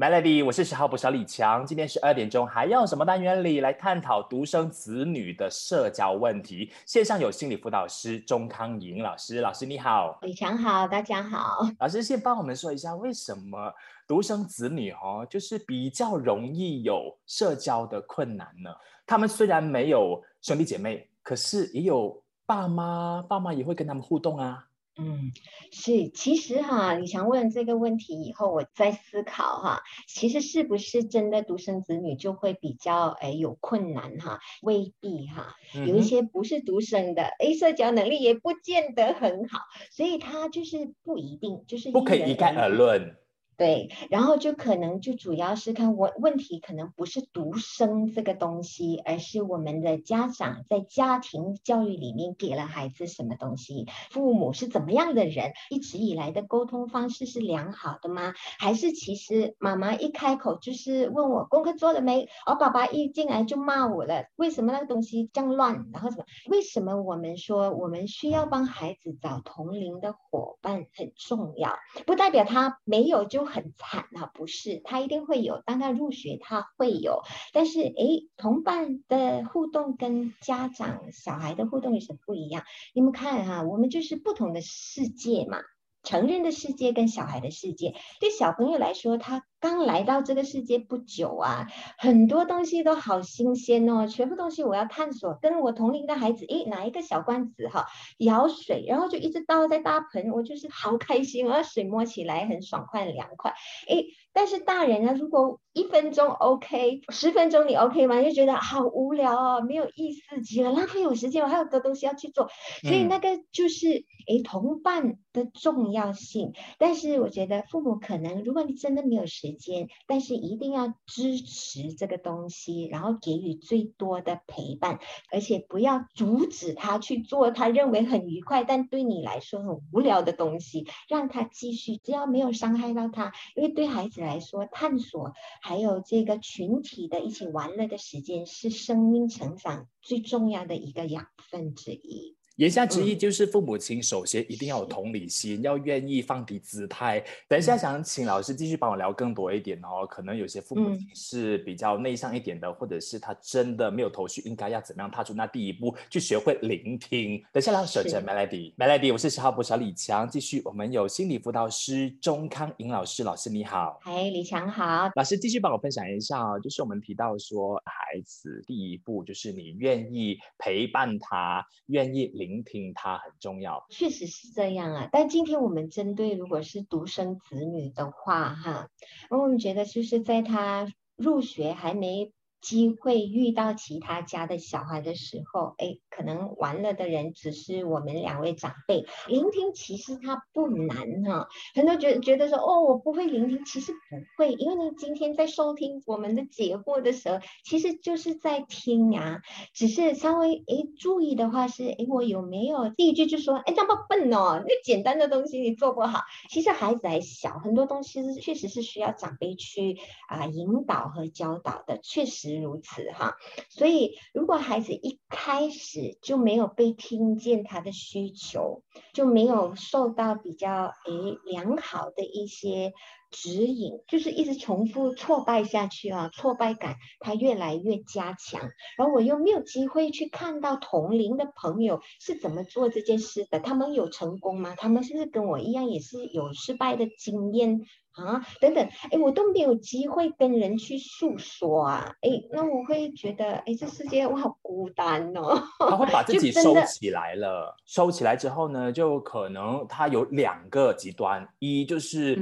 Melody，我是十号补小李强。今天十二点钟，还要什么单元里来探讨独生子女的社交问题？线上有心理辅导师钟康莹老师，老师你好，李强好，大家好。老师先帮我们说一下，为什么独生子女哦，就是比较容易有社交的困难呢？他们虽然没有兄弟姐妹，可是也有爸妈，爸妈也会跟他们互动啊。嗯，是，其实哈，你想问这个问题以后，我在思考哈，其实是不是真的独生子女就会比较哎有困难哈？未必哈，有一些不是独生的，哎，社交能力也不见得很好，所以他就是不一定，就是不可以一概而论。对，然后就可能就主要是看问问题，可能不是独生这个东西，而是我们的家长在家庭教育里面给了孩子什么东西，父母是怎么样的人，一直以来的沟通方式是良好的吗？还是其实妈妈一开口就是问我功课做了没，而爸爸一进来就骂我了，为什么那个东西这样乱？然后什么？为什么我们说我们需要帮孩子找同龄的伙伴很重要，不代表他没有就。很惨啊，不是，他一定会有。当他入学，他会有。但是，诶，同伴的互动跟家长、小孩的互动有什么不一样。你们看哈，我们就是不同的世界嘛。成人的世界跟小孩的世界，对小朋友来说，他刚来到这个世界不久啊，很多东西都好新鲜哦，全部东西我要探索。跟我同龄的孩子，诶，拿一个小罐子哈，舀水，然后就一直倒在大盆，我就是好开心啊，水摸起来很爽快、很凉快，诶。但是大人呢，如果一分钟 OK，十分钟你 OK 吗？就觉得好无聊哦，没有意思极了，浪费我时间，我还有多东西要去做。所以那个就是诶同伴的重要性。但是我觉得父母可能，如果你真的没有时间，但是一定要支持这个东西，然后给予最多的陪伴，而且不要阻止他去做他认为很愉快，但对你来说很无聊的东西，让他继续，只要没有伤害到他，因为对孩子。来说，探索还有这个群体的一起玩乐的时间，是生命成长最重要的一个养分之一。言下之意就是父母亲首先一定要有同理心，要愿意放低姿态。等一下想请老师继续帮我聊更多一点哦。可能有些父母亲是比较内向一点的，或者是他真的没有头绪，应该要怎么样踏出那第一步，去学会聆听。等下来守着 Melody，Melody，我是十号播小李强。继续，我们有心理辅导师钟康颖老师，老师你好。嗨，李强好。老师继续帮我分享一下哦，就是我们提到说，孩子第一步就是你愿意陪伴他，愿意。聆听他很重要，确实是这样啊。但今天我们针对如果是独生子女的话，哈，我们觉得就是在他入学还没。机会遇到其他家的小孩的时候，哎，可能玩了的人只是我们两位长辈。聆听其实它不难哈，很多觉觉得说哦，我不会聆听，其实不会，因为你今天在收听我们的节目的时候，其实就是在听呀。只是稍微哎注意的话是哎，我有没有第一句就说哎这么笨哦，那简单的东西你做不好。其实孩子还小，很多东西是确实是需要长辈去啊引导和教导的，确实。如此哈，所以如果孩子一开始就没有被听见他的需求，就没有受到比较诶良好的一些指引，就是一直重复挫败下去啊，挫败感他越来越加强，然后我又没有机会去看到同龄的朋友是怎么做这件事的，他们有成功吗？他们是不是跟我一样也是有失败的经验？啊，等等，哎，我都没有机会跟人去诉说啊，哎，那我会觉得，哎，这世界我好孤单哦。他会把自己收起来了，收起来之后呢，就可能他有两个极端，一就是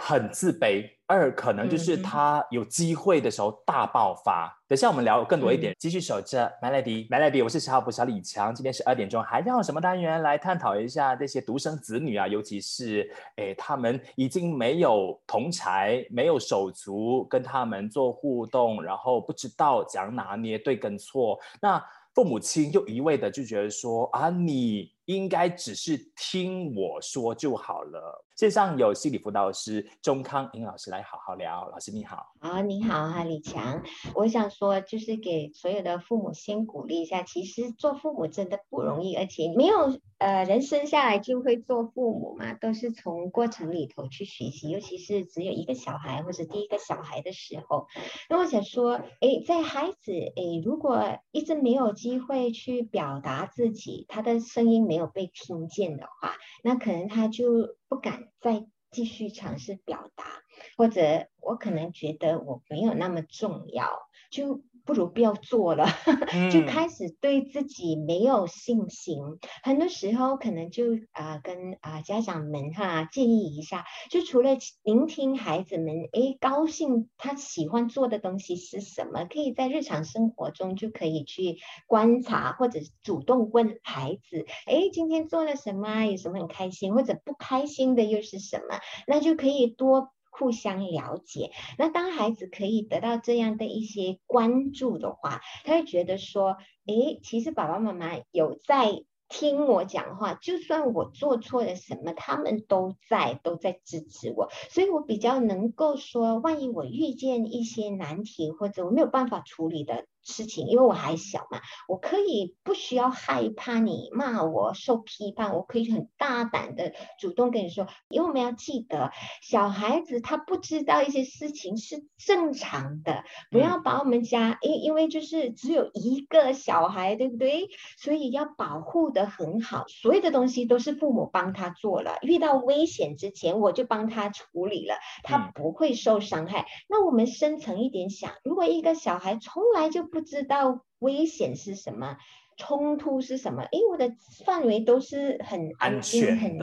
很自卑。二可能就是他有机会的时候大爆发。等下我们聊更多一点，继续守着 Melody，Melody，我是小号补小李强。今天十二点钟，还要什么单元来探讨一下这些独生子女啊？尤其是诶，他们已经没有同才，没有手足跟他们做互动，然后不知道怎样拿捏对跟错。那父母亲又一味的就觉得说啊，你应该只是听我说就好了。线上有心理辅导师钟康英老师来好好聊。老师你好，啊你好哈李强，我想说就是给所有的父母先鼓励一下，其实做父母真的不容易，而且没有呃人生下来就会做父母嘛，都是从过程里头去学习，尤其是只有一个小孩或者第一个小孩的时候。那我想说，哎，在孩子哎如果一直没有机会去表达自己，他的声音没有被听见的话，那可能他就不敢再继续尝试表达，或者我可能觉得我没有那么重要，就。不如不要做了，就开始对自己没有信心。很多时候可能就啊跟啊家长们哈建议一下，就除了聆听孩子们诶高兴他喜欢做的东西是什么，可以在日常生活中就可以去观察或者主动问孩子，诶今天做了什么，有什么很开心或者不开心的又是什么，那就可以多。互相了解，那当孩子可以得到这样的一些关注的话，他会觉得说，诶，其实爸爸妈妈有在听我讲话，就算我做错了什么，他们都在都在支持我，所以我比较能够说，万一我遇见一些难题或者我没有办法处理的。事情，因为我还小嘛，我可以不需要害怕你骂我受批判，我可以很大胆的主动跟你说。因为我们要记得，小孩子他不知道一些事情是正常的，不要把我们家，因因为就是只有一个小孩，对不对？所以要保护的很好，所有的东西都是父母帮他做了。遇到危险之前，我就帮他处理了，他不会受伤害。那我们深层一点想，如果一个小孩从来就不知道危险是什么，冲突是什么？因为我的范围都是很安全很，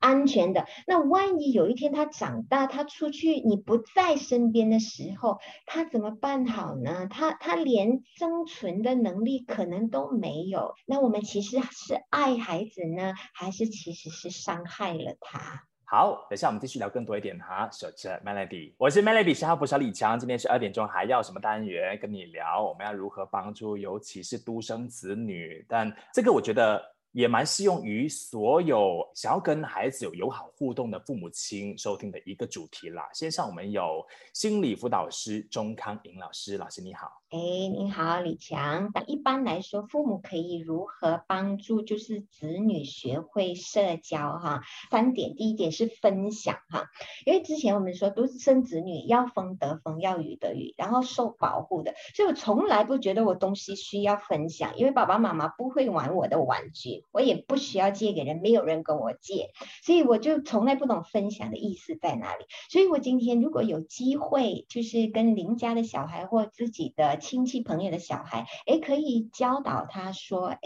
安全的。那万一有一天他长大，他出去你不在身边的时候，他怎么办好呢？他他连生存的能力可能都没有。那我们其实是爱孩子呢，还是其实是伤害了他？好，等下我们继续聊更多一点哈。守着 Melody，我是 Melody，是哈佛小李强。今天是二点钟，还要什么单元跟你聊？我们要如何帮助，尤其是独生子女？但这个我觉得。也蛮适用于所有想要跟孩子有友好互动的父母亲收听的一个主题啦。线上我们有心理辅导师钟康颖老师，老师你好。哎，你好，李强。一般来说，父母可以如何帮助就是子女学会社交哈？三点，第一点是分享哈，因为之前我们说独生子女要风得风，要雨得雨，然后受保护的，所以我从来不觉得我东西需要分享，因为爸爸妈妈不会玩我的玩具。我也不需要借给人，没有人跟我借，所以我就从来不懂分享的意思在哪里。所以我今天如果有机会，就是跟邻家的小孩或自己的亲戚朋友的小孩，哎，可以教导他说，哎，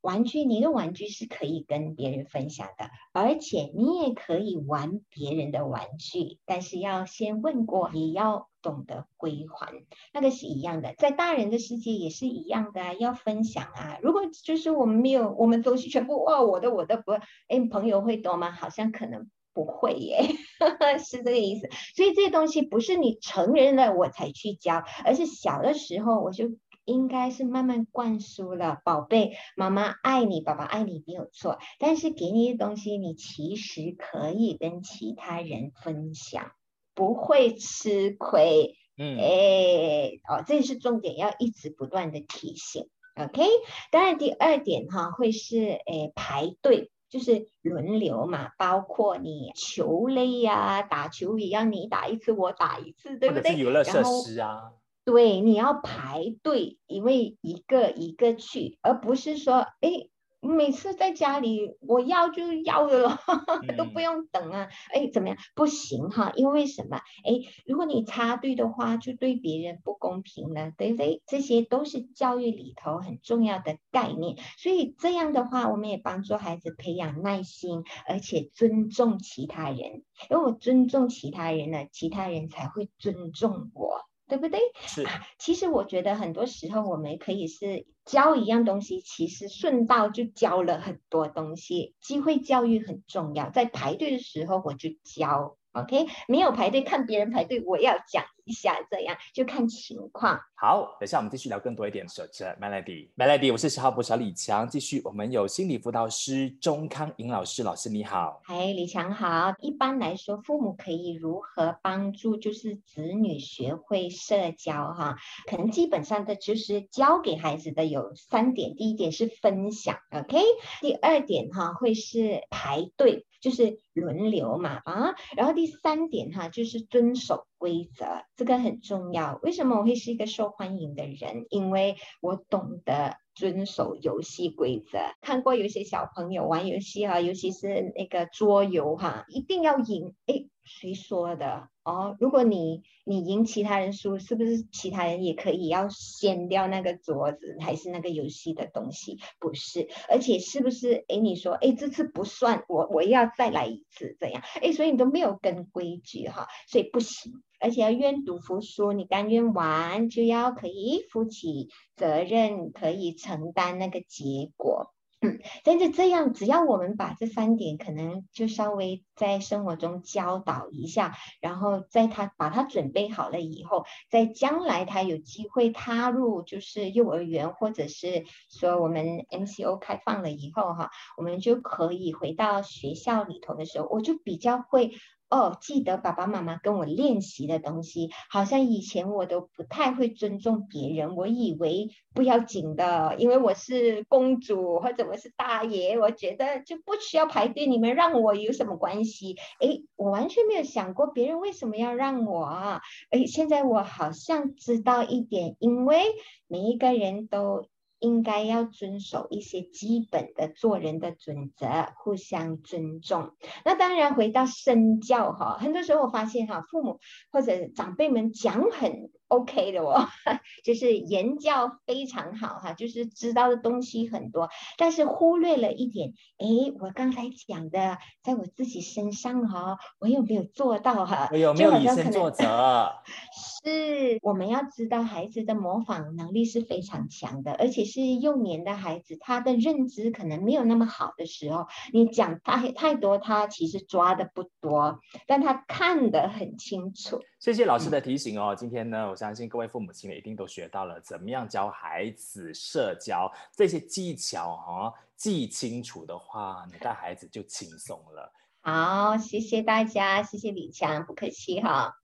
玩具，你的玩具是可以跟别人分享的，而且你也可以玩别人的玩具，但是要先问过，也要。懂得归还，那个是一样的，在大人的世界也是一样的，要分享啊。如果就是我们没有，我们东西全部哇，我的我的不，哎，朋友会懂吗？好像可能不会耶，是这个意思。所以这些东西不是你成人了我才去教，而是小的时候我就应该是慢慢灌输了。宝贝，妈妈爱你，爸爸爱你，没有错。但是给你的东西，你其实可以跟其他人分享。不会吃亏，嗯，哎，哦，这是重点，要一直不断的提醒，OK。当然，第二点哈，会是诶排队，就是轮流嘛，包括你球类呀，打球也要你打一次，我打一次，对不对？娱乐设施啊，对，你要排队，因为一个一个去，而不是说，哎。每次在家里，我要就要的了，都不用等啊！哎，怎么样？不行哈，因为什么？哎，如果你插队的话，就对别人不公平了，对不对？这些都是教育里头很重要的概念。所以这样的话，我们也帮助孩子培养耐心，而且尊重其他人。因为我尊重其他人了，其他人才会尊重我。对不对？是。其实我觉得很多时候我们可以是教一样东西，其实顺道就教了很多东西。机会教育很重要，在排队的时候我就教 OK，没有排队看别人排队，我要讲一下，这样就看情况。好，等下我们继续聊更多一点。守着 Melody，Melody，我是十号播小李强。继续，我们有心理辅导师钟康颖老师，老师你好。嗨，李强好。一般来说，父母可以如何帮助就是子女学会社交哈？可能基本上的就是教给孩子的有三点。第一点是分享，OK。第二点哈会是排队。就是轮流嘛啊，然后第三点哈，就是遵守规则，这个很重要。为什么我会是一个受欢迎的人？因为我懂得遵守游戏规则。看过有些小朋友玩游戏哈，尤其是那个桌游哈，一定要赢。哎，谁说的？哦，如果你你赢其他人输，是不是其他人也可以要掀掉那个桌子，还是那个游戏的东西？不是，而且是不是？哎，你说，哎，这次不算，我我要再来一次，这样，哎，所以你都没有跟规矩哈，所以不行。而且要愿赌服输，你甘愿玩，就要可以负起责任，可以承担那个结果。嗯，但是这样，只要我们把这三点可能就稍微在生活中教导一下，然后在他把他准备好了以后，在将来他有机会踏入就是幼儿园，或者是说我们 MCO 开放了以后哈，我们就可以回到学校里头的时候，我就比较会。哦，记得爸爸妈妈跟我练习的东西，好像以前我都不太会尊重别人。我以为不要紧的，因为我是公主或者我是大爷，我觉得就不需要排队。你们让我有什么关系？哎，我完全没有想过别人为什么要让我。哎，现在我好像知道一点，因为每一个人都。应该要遵守一些基本的做人的准则，互相尊重。那当然，回到身教哈，很多时候我发现哈，父母或者长辈们讲很。OK 的哦，就是言教非常好哈，就是知道的东西很多，但是忽略了一点，哎，我刚才讲的，在我自己身上哈，我有没有做到哈？我有没有以身作则？是，我们要知道孩子的模仿能力是非常强的，而且是幼年的孩子，他的认知可能没有那么好的时候，你讲太太多，他其实抓的不多，但他看得很清楚。谢谢老师的提醒哦。今天呢，我相信各位父母亲一定都学到了怎么样教孩子社交这些技巧哈。记清楚的话，你带孩子就轻松了。好，谢谢大家，谢谢李强，不客气哈。